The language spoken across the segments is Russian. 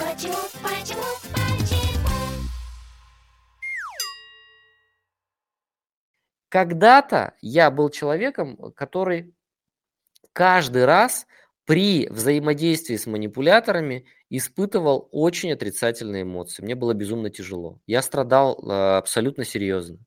Почему, почему, почему? Когда-то я был человеком, который каждый раз при взаимодействии с манипуляторами испытывал очень отрицательные эмоции. Мне было безумно тяжело. Я страдал э, абсолютно серьезно.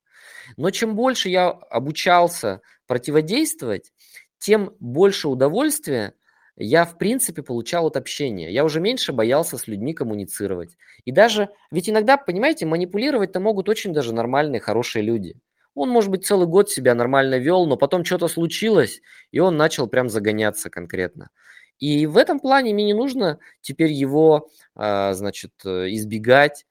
Но чем больше я обучался противодействовать, тем больше удовольствия я, в принципе, получал от общения. Я уже меньше боялся с людьми коммуницировать. И даже, ведь иногда, понимаете, манипулировать-то могут очень даже нормальные, хорошие люди. Он, может быть, целый год себя нормально вел, но потом что-то случилось, и он начал прям загоняться конкретно. И в этом плане мне не нужно теперь его, а, значит, э, избегать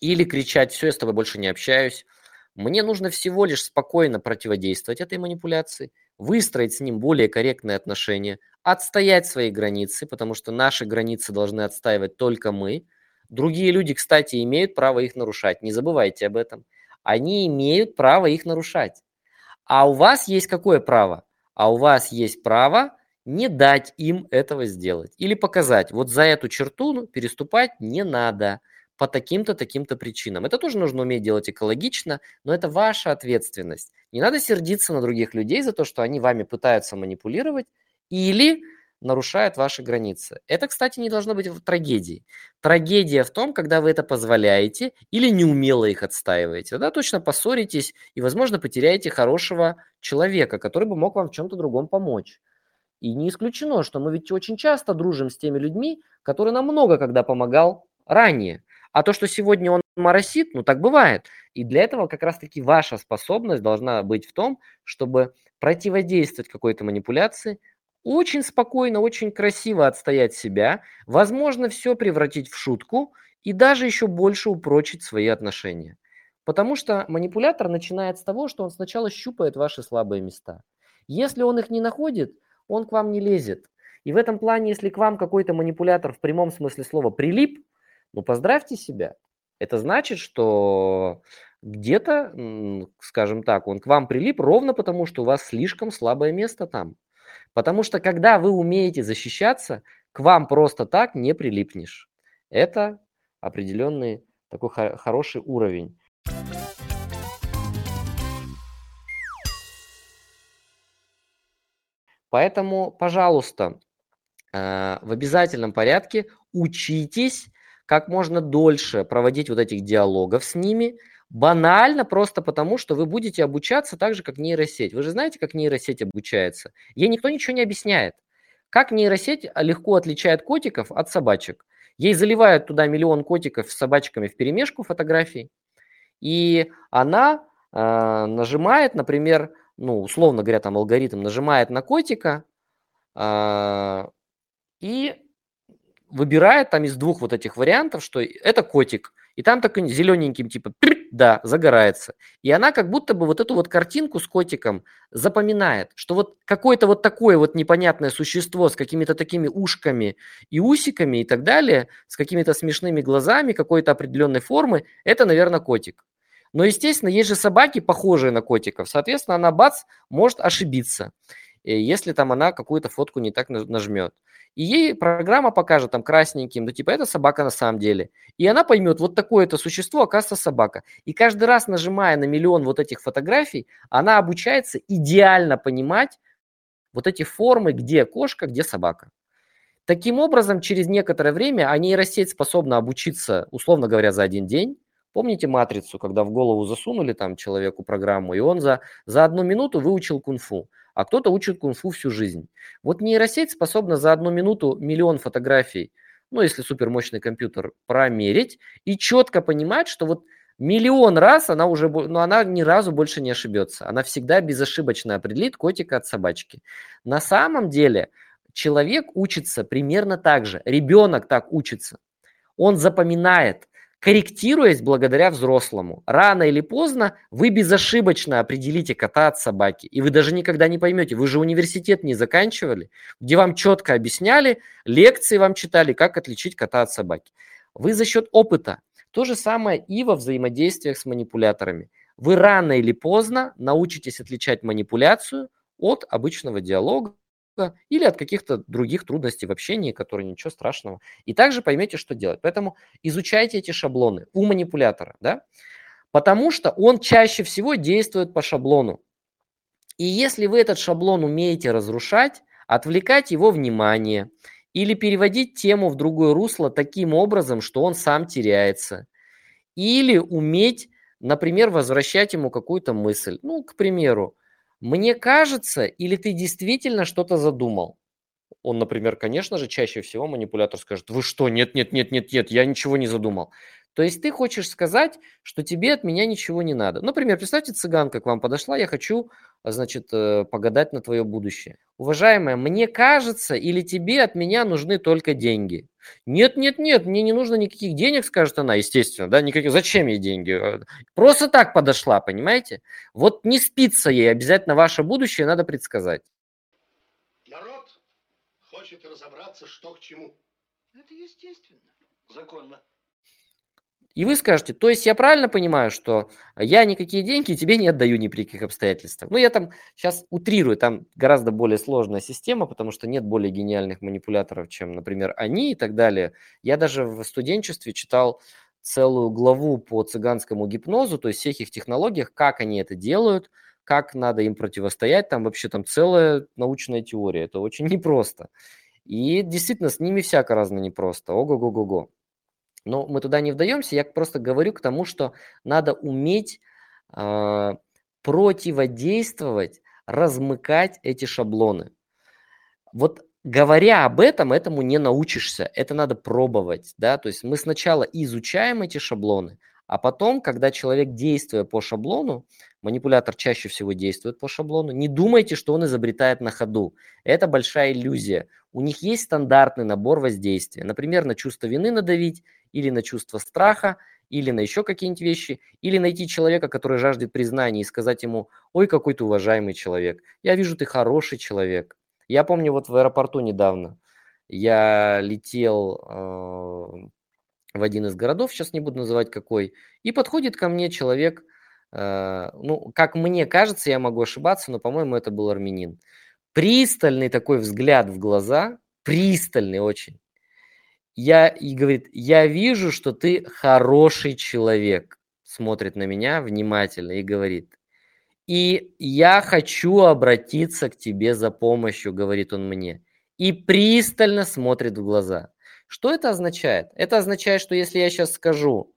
или кричать, все, я с тобой больше не общаюсь. Мне нужно всего лишь спокойно противодействовать этой манипуляции, выстроить с ним более корректные отношения, отстоять свои границы, потому что наши границы должны отстаивать только мы. Другие люди, кстати, имеют право их нарушать, не забывайте об этом они имеют право их нарушать. А у вас есть какое право? А у вас есть право не дать им этого сделать. Или показать, вот за эту черту ну, переступать не надо по таким-то, таким-то причинам. Это тоже нужно уметь делать экологично, но это ваша ответственность. Не надо сердиться на других людей за то, что они вами пытаются манипулировать или нарушают ваши границы. Это, кстати, не должно быть в трагедии. Трагедия в том, когда вы это позволяете или неумело их отстаиваете. Тогда точно поссоритесь и, возможно, потеряете хорошего человека, который бы мог вам в чем-то другом помочь. И не исключено, что мы ведь очень часто дружим с теми людьми, которые нам много когда помогал ранее. А то, что сегодня он моросит, ну так бывает. И для этого как раз-таки ваша способность должна быть в том, чтобы противодействовать какой-то манипуляции, очень спокойно, очень красиво отстоять себя, возможно, все превратить в шутку и даже еще больше упрочить свои отношения. Потому что манипулятор начинает с того, что он сначала щупает ваши слабые места. Если он их не находит, он к вам не лезет. И в этом плане, если к вам какой-то манипулятор в прямом смысле слова прилип, ну поздравьте себя. Это значит, что где-то, скажем так, он к вам прилип ровно потому, что у вас слишком слабое место там. Потому что когда вы умеете защищаться, к вам просто так не прилипнешь. Это определенный такой хороший уровень. Поэтому, пожалуйста, э, в обязательном порядке учитесь как можно дольше проводить вот этих диалогов с ними, Банально просто потому, что вы будете обучаться так же, как нейросеть. Вы же знаете, как нейросеть обучается? Ей никто ничего не объясняет. Как нейросеть легко отличает котиков от собачек? Ей заливают туда миллион котиков с собачками в перемешку фотографий, и она э, нажимает, например, ну, условно говоря, там алгоритм нажимает на котика э, и выбирает там из двух вот этих вариантов, что это котик, и там такой зелененьким типа да, загорается. И она как будто бы вот эту вот картинку с котиком запоминает, что вот какое-то вот такое вот непонятное существо с какими-то такими ушками и усиками и так далее, с какими-то смешными глазами какой-то определенной формы, это, наверное, котик. Но, естественно, есть же собаки, похожие на котиков. Соответственно, она, бац, может ошибиться, если там она какую-то фотку не так нажмет. И ей программа покажет там красненьким, ну типа это собака на самом деле. И она поймет, вот такое-то существо, оказывается, собака. И каждый раз, нажимая на миллион вот этих фотографий, она обучается идеально понимать вот эти формы, где кошка, где собака. Таким образом, через некоторое время, а нейросеть способна обучиться, условно говоря, за один день. Помните матрицу, когда в голову засунули там человеку программу, и он за, за одну минуту выучил кунг-фу а кто-то учит кунг-фу всю жизнь. Вот нейросеть способна за одну минуту миллион фотографий, ну, если супермощный компьютер, промерить и четко понимать, что вот миллион раз она уже, ну, она ни разу больше не ошибется. Она всегда безошибочно определит котика от собачки. На самом деле человек учится примерно так же. Ребенок так учится. Он запоминает корректируясь благодаря взрослому. Рано или поздно вы безошибочно определите кота от собаки, и вы даже никогда не поймете, вы же университет не заканчивали, где вам четко объясняли, лекции вам читали, как отличить кота от собаки. Вы за счет опыта. То же самое и во взаимодействиях с манипуляторами. Вы рано или поздно научитесь отличать манипуляцию от обычного диалога, или от каких-то других трудностей в общении, которые ничего страшного. И также поймете, что делать. Поэтому изучайте эти шаблоны у манипулятора, да, потому что он чаще всего действует по шаблону. И если вы этот шаблон умеете разрушать, отвлекать его внимание или переводить тему в другое русло таким образом, что он сам теряется, или уметь, например, возвращать ему какую-то мысль. Ну, к примеру, мне кажется, или ты действительно что-то задумал? Он, например, конечно же, чаще всего манипулятор скажет, вы что, нет, нет, нет, нет, нет, я ничего не задумал. То есть ты хочешь сказать, что тебе от меня ничего не надо. Например, представьте, цыганка к вам подошла, я хочу, значит, э, погадать на твое будущее. Уважаемая, мне кажется, или тебе от меня нужны только деньги? Нет, нет, нет, мне не нужно никаких денег, скажет она, естественно, да, никаких, зачем ей деньги? Э, просто так подошла, понимаете? Вот не спится ей, обязательно ваше будущее надо предсказать. Народ хочет разобраться, что к чему. Это естественно, законно. И вы скажете, то есть я правильно понимаю, что я никакие деньги тебе не отдаю ни при каких обстоятельствах. Ну, я там сейчас утрирую, там гораздо более сложная система, потому что нет более гениальных манипуляторов, чем, например, они и так далее. Я даже в студенчестве читал целую главу по цыганскому гипнозу, то есть всех их технологиях, как они это делают, как надо им противостоять. Там вообще там целая научная теория. Это очень непросто. И действительно, с ними всяко разно непросто. Ого-го-го-го. Но мы туда не вдаемся, я просто говорю к тому, что надо уметь э, противодействовать, размыкать эти шаблоны. Вот говоря об этом, этому не научишься, это надо пробовать, да, то есть мы сначала изучаем эти шаблоны, а потом, когда человек, действуя по шаблону, манипулятор чаще всего действует по шаблону, не думайте, что он изобретает на ходу. Это большая иллюзия. У них есть стандартный набор воздействия. Например, на чувство вины надавить или на чувство страха, или на еще какие-нибудь вещи, или найти человека, который жаждет признания и сказать ему, ой, какой ты уважаемый человек, я вижу, ты хороший человек. Я помню вот в аэропорту недавно, я летел э, в один из городов, сейчас не буду называть какой, и подходит ко мне человек, э, ну, как мне кажется, я могу ошибаться, но, по-моему, это был армянин. Пристальный такой взгляд в глаза, пристальный очень я, и говорит, я вижу, что ты хороший человек. Смотрит на меня внимательно и говорит, и я хочу обратиться к тебе за помощью, говорит он мне. И пристально смотрит в глаза. Что это означает? Это означает, что если я сейчас скажу,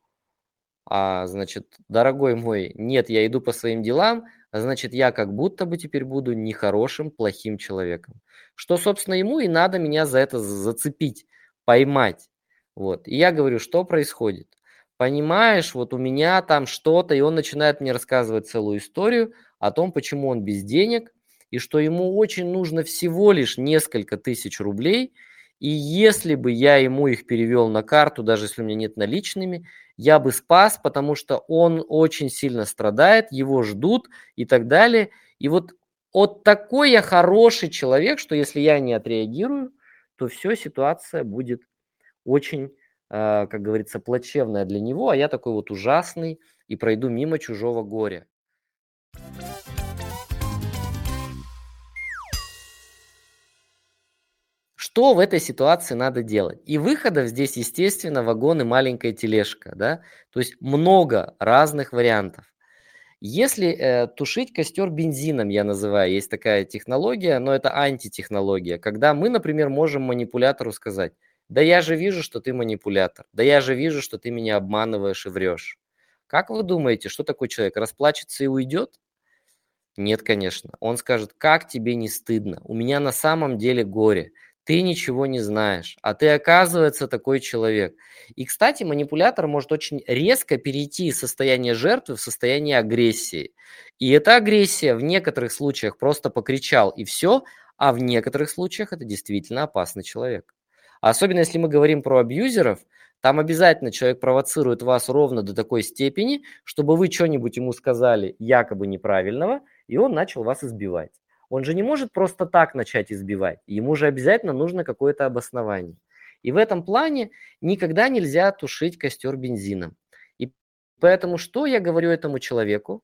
а, значит, дорогой мой, нет, я иду по своим делам, значит, я как будто бы теперь буду нехорошим, плохим человеком. Что, собственно, ему и надо меня за это зацепить поймать. Вот. И я говорю, что происходит? Понимаешь, вот у меня там что-то, и он начинает мне рассказывать целую историю о том, почему он без денег, и что ему очень нужно всего лишь несколько тысяч рублей, и если бы я ему их перевел на карту, даже если у меня нет наличными, я бы спас, потому что он очень сильно страдает, его ждут и так далее. И вот, вот такой я хороший человек, что если я не отреагирую, то все, ситуация будет очень, а, как говорится, плачевная для него, а я такой вот ужасный и пройду мимо чужого горя. Что в этой ситуации надо делать? И выходов здесь, естественно, вагон и маленькая тележка, да, то есть много разных вариантов. Если э, тушить костер бензином, я называю, есть такая технология, но это антитехнология, когда мы, например, можем манипулятору сказать, да я же вижу, что ты манипулятор, да я же вижу, что ты меня обманываешь и врешь. Как вы думаете, что такой человек, расплачется и уйдет? Нет, конечно. Он скажет, как тебе не стыдно, у меня на самом деле горе, ты ничего не знаешь, а ты, оказывается, такой человек. И, кстати, манипулятор может очень резко перейти из состояния жертвы в состояние агрессии. И эта агрессия в некоторых случаях просто покричал и все, а в некоторых случаях это действительно опасный человек. Особенно если мы говорим про абьюзеров, там обязательно человек провоцирует вас ровно до такой степени, чтобы вы что-нибудь ему сказали якобы неправильного, и он начал вас избивать. Он же не может просто так начать избивать. Ему же обязательно нужно какое-то обоснование. И в этом плане никогда нельзя тушить костер бензином. И поэтому что я говорю этому человеку?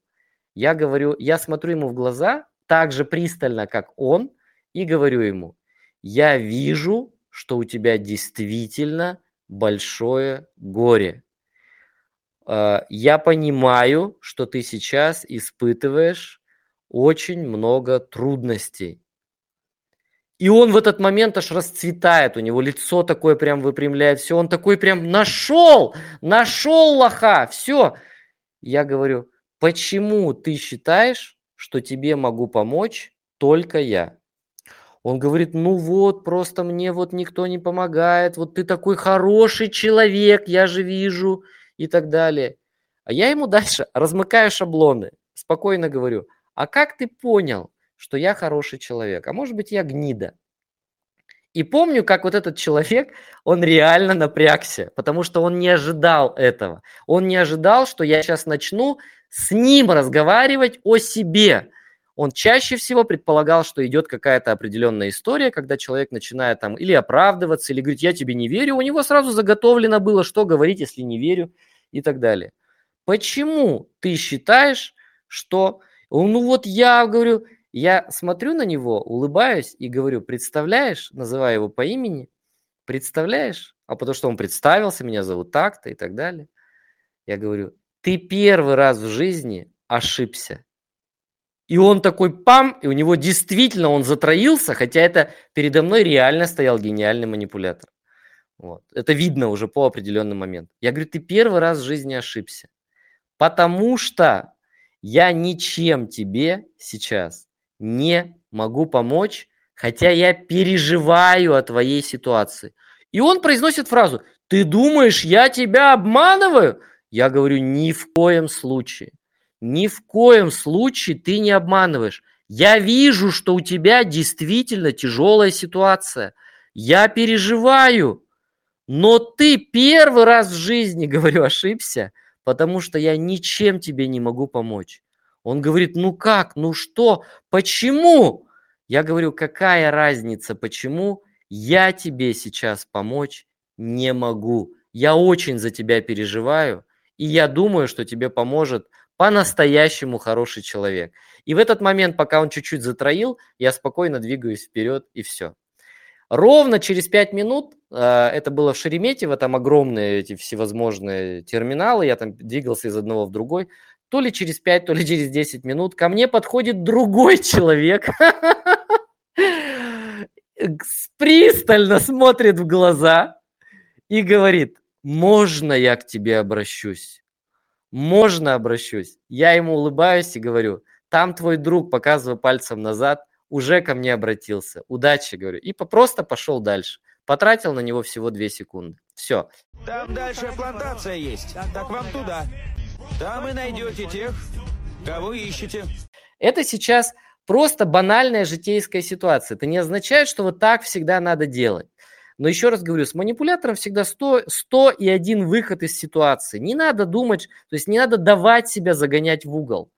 Я говорю, я смотрю ему в глаза так же пристально, как он, и говорю ему, я вижу, что у тебя действительно большое горе. А, я понимаю, что ты сейчас испытываешь очень много трудностей. И он в этот момент аж расцветает, у него лицо такое прям выпрямляет, все, он такой прям нашел, нашел лоха, все. Я говорю, почему ты считаешь, что тебе могу помочь только я? Он говорит, ну вот, просто мне вот никто не помогает, вот ты такой хороший человек, я же вижу, и так далее. А я ему дальше размыкаю шаблоны, спокойно говорю, а как ты понял, что я хороший человек, а может быть я гнида. И помню, как вот этот человек, он реально напрягся, потому что он не ожидал этого. Он не ожидал, что я сейчас начну с ним разговаривать о себе. Он чаще всего предполагал, что идет какая-то определенная история, когда человек начинает там или оправдываться, или говорить, я тебе не верю. У него сразу заготовлено было, что говорить, если не верю и так далее. Почему ты считаешь, что... Ну вот я говорю, я смотрю на него, улыбаюсь и говорю, представляешь, называю его по имени, представляешь? А потому что он представился, меня зовут так-то и так далее. Я говорю, ты первый раз в жизни ошибся. И он такой пам, и у него действительно он затроился, хотя это передо мной реально стоял гениальный манипулятор. Вот. Это видно уже по определенным моментам. Я говорю, ты первый раз в жизни ошибся. Потому что я ничем тебе сейчас не могу помочь, хотя я переживаю о твоей ситуации. И он произносит фразу, ты думаешь, я тебя обманываю? Я говорю, ни в коем случае. Ни в коем случае ты не обманываешь. Я вижу, что у тебя действительно тяжелая ситуация. Я переживаю. Но ты первый раз в жизни, говорю, ошибся, потому что я ничем тебе не могу помочь. Он говорит, ну как, ну что, почему? Я говорю, какая разница, почему? Я тебе сейчас помочь не могу. Я очень за тебя переживаю, и я думаю, что тебе поможет по-настоящему хороший человек. И в этот момент, пока он чуть-чуть затроил, я спокойно двигаюсь вперед, и все. Ровно через 5 минут, э, это было в Шереметьево, там огромные эти всевозможные терминалы, я там двигался из одного в другой, то ли через 5, то ли через 10 минут ко мне подходит другой человек, пристально смотрит в глаза и говорит, можно я к тебе обращусь? Можно обращусь? Я ему улыбаюсь и говорю, там твой друг, показываю пальцем назад, уже ко мне обратился. Удачи, говорю. И просто пошел дальше. Потратил на него всего 2 секунды. Все. Там дальше плантация есть. Так вам туда. Там и найдете тех, кого ищете. Это сейчас просто банальная житейская ситуация. Это не означает, что вот так всегда надо делать. Но еще раз говорю, с манипулятором всегда 100, 100 и один выход из ситуации. Не надо думать, то есть не надо давать себя загонять в угол.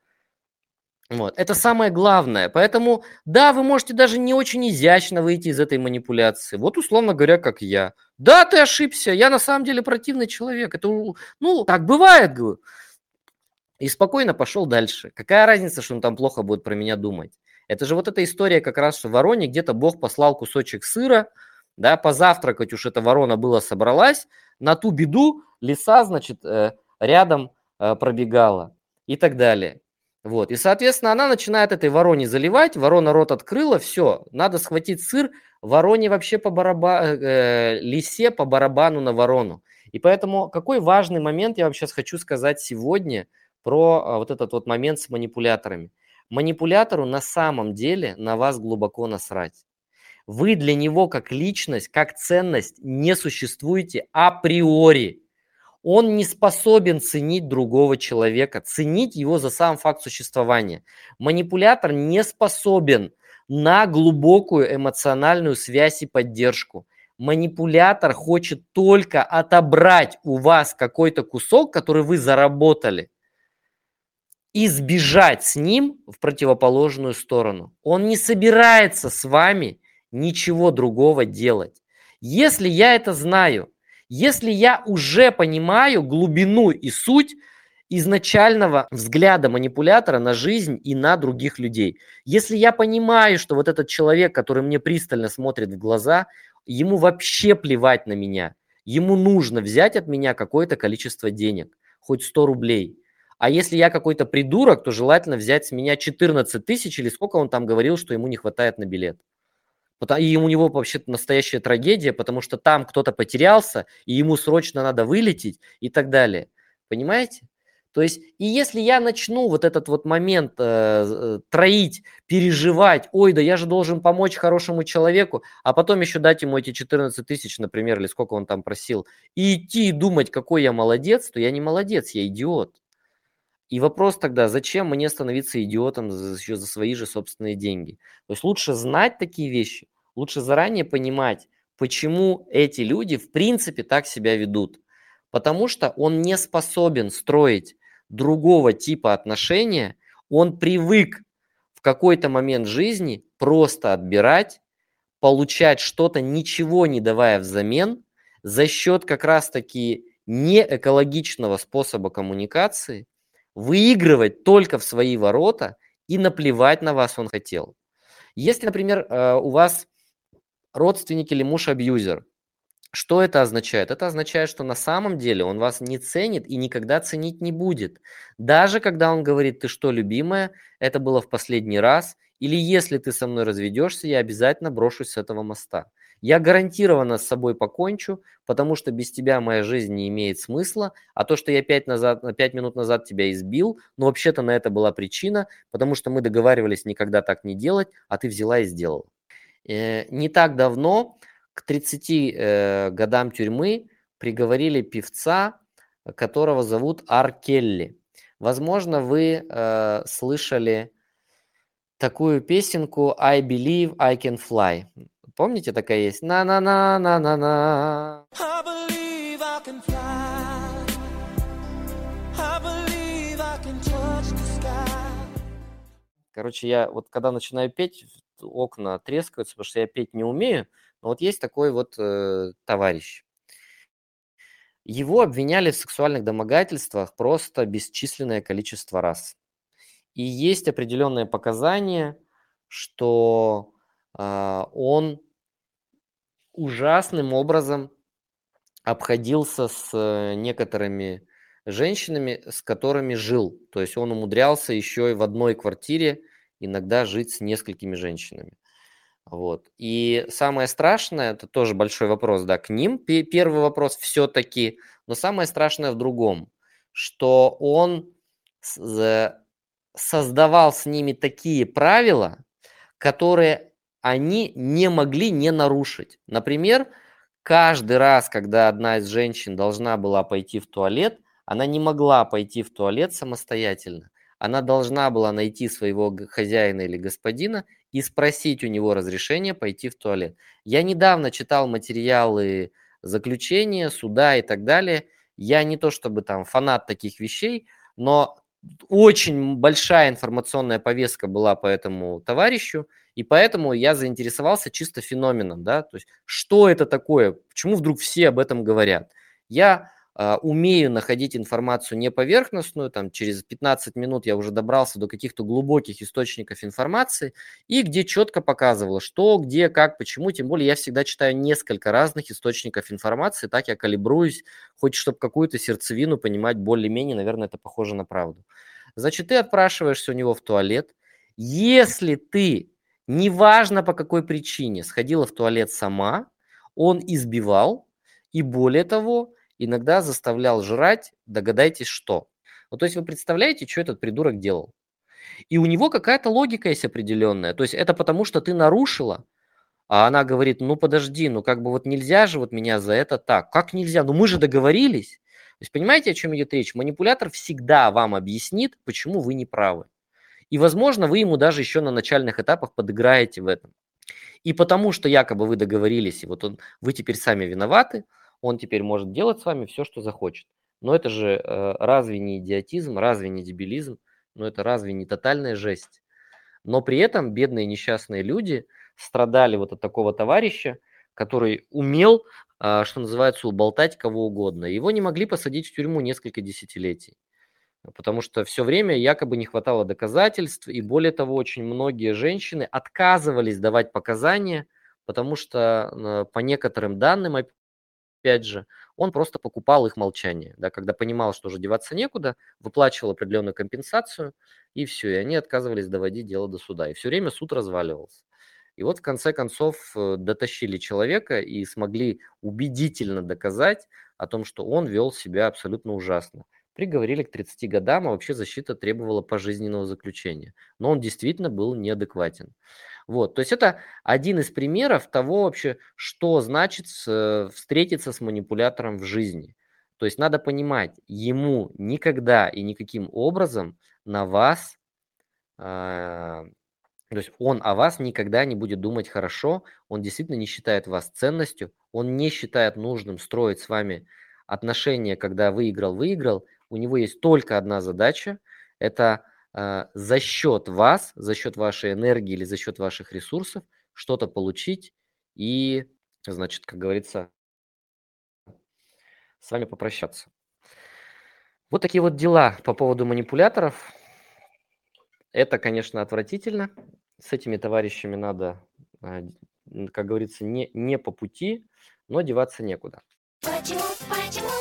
Вот. Это самое главное. Поэтому, да, вы можете даже не очень изящно выйти из этой манипуляции. Вот, условно говоря, как я. Да, ты ошибся, я на самом деле противный человек. Это, ну, так бывает, говорю и спокойно пошел дальше. Какая разница, что он там плохо будет про меня думать? Это же вот эта история как раз, в вороне где-то Бог послал кусочек сыра, да, позавтракать уж эта ворона была собралась, на ту беду лиса, значит, э, рядом э, пробегала и так далее. Вот, и, соответственно, она начинает этой вороне заливать, ворона рот открыла, все, надо схватить сыр, вороне вообще по барабану, э, лисе по барабану на ворону. И поэтому какой важный момент я вам сейчас хочу сказать сегодня – про а, вот этот вот момент с манипуляторами. Манипулятору на самом деле на вас глубоко насрать. Вы для него как личность, как ценность не существуете априори. Он не способен ценить другого человека, ценить его за сам факт существования. Манипулятор не способен на глубокую эмоциональную связь и поддержку. Манипулятор хочет только отобрать у вас какой-то кусок, который вы заработали – и сбежать с ним в противоположную сторону. Он не собирается с вами ничего другого делать. Если я это знаю, если я уже понимаю глубину и суть, изначального взгляда манипулятора на жизнь и на других людей. Если я понимаю, что вот этот человек, который мне пристально смотрит в глаза, ему вообще плевать на меня, ему нужно взять от меня какое-то количество денег, хоть 100 рублей. А если я какой-то придурок, то желательно взять с меня 14 тысяч или сколько он там говорил, что ему не хватает на билет. И у него вообще настоящая трагедия, потому что там кто-то потерялся, и ему срочно надо вылететь и так далее. Понимаете? То есть, и если я начну вот этот вот момент э, э, троить, переживать, ой, да я же должен помочь хорошему человеку, а потом еще дать ему эти 14 тысяч, например, или сколько он там просил, и идти и думать, какой я молодец, то я не молодец, я идиот. И вопрос тогда, зачем мне становиться идиотом еще за свои же собственные деньги? То есть лучше знать такие вещи, лучше заранее понимать, почему эти люди в принципе так себя ведут. Потому что он не способен строить другого типа отношения, он привык в какой-то момент жизни просто отбирать, получать что-то, ничего не давая взамен, за счет как раз-таки неэкологичного способа коммуникации, выигрывать только в свои ворота и наплевать на вас он хотел. Если, например, э, у вас родственник или муж-абьюзер, что это означает? Это означает, что на самом деле он вас не ценит и никогда ценить не будет. Даже когда он говорит, ты что, любимая, это было в последний раз, или если ты со мной разведешься, я обязательно брошусь с этого моста. Я гарантированно с собой покончу, потому что без тебя моя жизнь не имеет смысла, а то, что я 5, назад, 5 минут назад тебя избил, ну вообще-то на это была причина, потому что мы договаривались никогда так не делать, а ты взяла и сделала. Э, не так давно к 30 э, годам тюрьмы приговорили певца, которого зовут Ар Келли. Возможно, вы э, слышали такую песенку I Believe I Can Fly. Помните, такая есть? На-на-на-на-на-на. Короче, я вот когда начинаю петь, окна трескаются, потому что я петь не умею. Но вот есть такой вот э, товарищ. Его обвиняли в сексуальных домогательствах просто бесчисленное количество раз. И есть определенные показания, что он ужасным образом обходился с э, некоторыми женщинами, с которыми жил. То есть он умудрялся еще и в одной квартире иногда жить с несколькими женщинами. Вот. И самое страшное, это тоже большой вопрос, да, к ним. Первый вопрос все-таки, но самое страшное в другом, что он создавал с ними такие правила, которые они не могли не нарушить. Например, каждый раз, когда одна из женщин должна была пойти в туалет, она не могла пойти в туалет самостоятельно. Она должна была найти своего хозяина или господина и спросить у него разрешения пойти в туалет. Я недавно читал материалы заключения, суда и так далее. Я не то чтобы там фанат таких вещей, но очень большая информационная повестка была по этому товарищу, и поэтому я заинтересовался чисто феноменом, да, то есть что это такое, почему вдруг все об этом говорят. Я умею находить информацию не поверхностную, там через 15 минут я уже добрался до каких-то глубоких источников информации, и где четко показывало, что, где, как, почему, тем более я всегда читаю несколько разных источников информации, так я калибруюсь, хоть чтобы какую-то сердцевину понимать более-менее, наверное, это похоже на правду. Значит, ты отпрашиваешься у него в туалет, если ты, неважно по какой причине, сходила в туалет сама, он избивал, и более того, иногда заставлял жрать, догадайтесь, что. Ну, то есть вы представляете, что этот придурок делал? И у него какая-то логика есть определенная. То есть это потому, что ты нарушила, а она говорит, ну подожди, ну как бы вот нельзя же вот меня за это так. Как нельзя? Ну мы же договорились. То есть понимаете, о чем идет речь? Манипулятор всегда вам объяснит, почему вы не правы. И, возможно, вы ему даже еще на начальных этапах подыграете в этом. И потому что якобы вы договорились, и вот он, вы теперь сами виноваты, он теперь может делать с вами все, что захочет. Но это же э, разве не идиотизм, разве не дебилизм, но это разве не тотальная жесть? Но при этом бедные несчастные люди страдали вот от такого товарища, который умел, э, что называется, уболтать кого угодно. Его не могли посадить в тюрьму несколько десятилетий. потому что все время якобы не хватало доказательств, и более того, очень многие женщины отказывались давать показания, потому что э, по некоторым данным, опять же, он просто покупал их молчание, да, когда понимал, что уже деваться некуда, выплачивал определенную компенсацию, и все, и они отказывались доводить дело до суда, и все время суд разваливался. И вот в конце концов э, дотащили человека и смогли убедительно доказать о том, что он вел себя абсолютно ужасно. Приговорили к 30 годам, а вообще защита требовала пожизненного заключения. Но он действительно был неадекватен. Вот, то есть это один из примеров того вообще, что значит встретиться с манипулятором в жизни. То есть надо понимать, ему никогда и никаким образом на вас, э, то есть он о вас никогда не будет думать хорошо, он действительно не считает вас ценностью, он не считает нужным строить с вами отношения, когда выиграл-выиграл, у него есть только одна задача, это э, за счет вас, за счет вашей энергии или за счет ваших ресурсов что-то получить и, значит, как говорится, с вами попрощаться. Вот такие вот дела по поводу манипуляторов. Это, конечно, отвратительно. С этими товарищами надо, э, как говорится, не, не по пути, но деваться некуда. Почему, почему,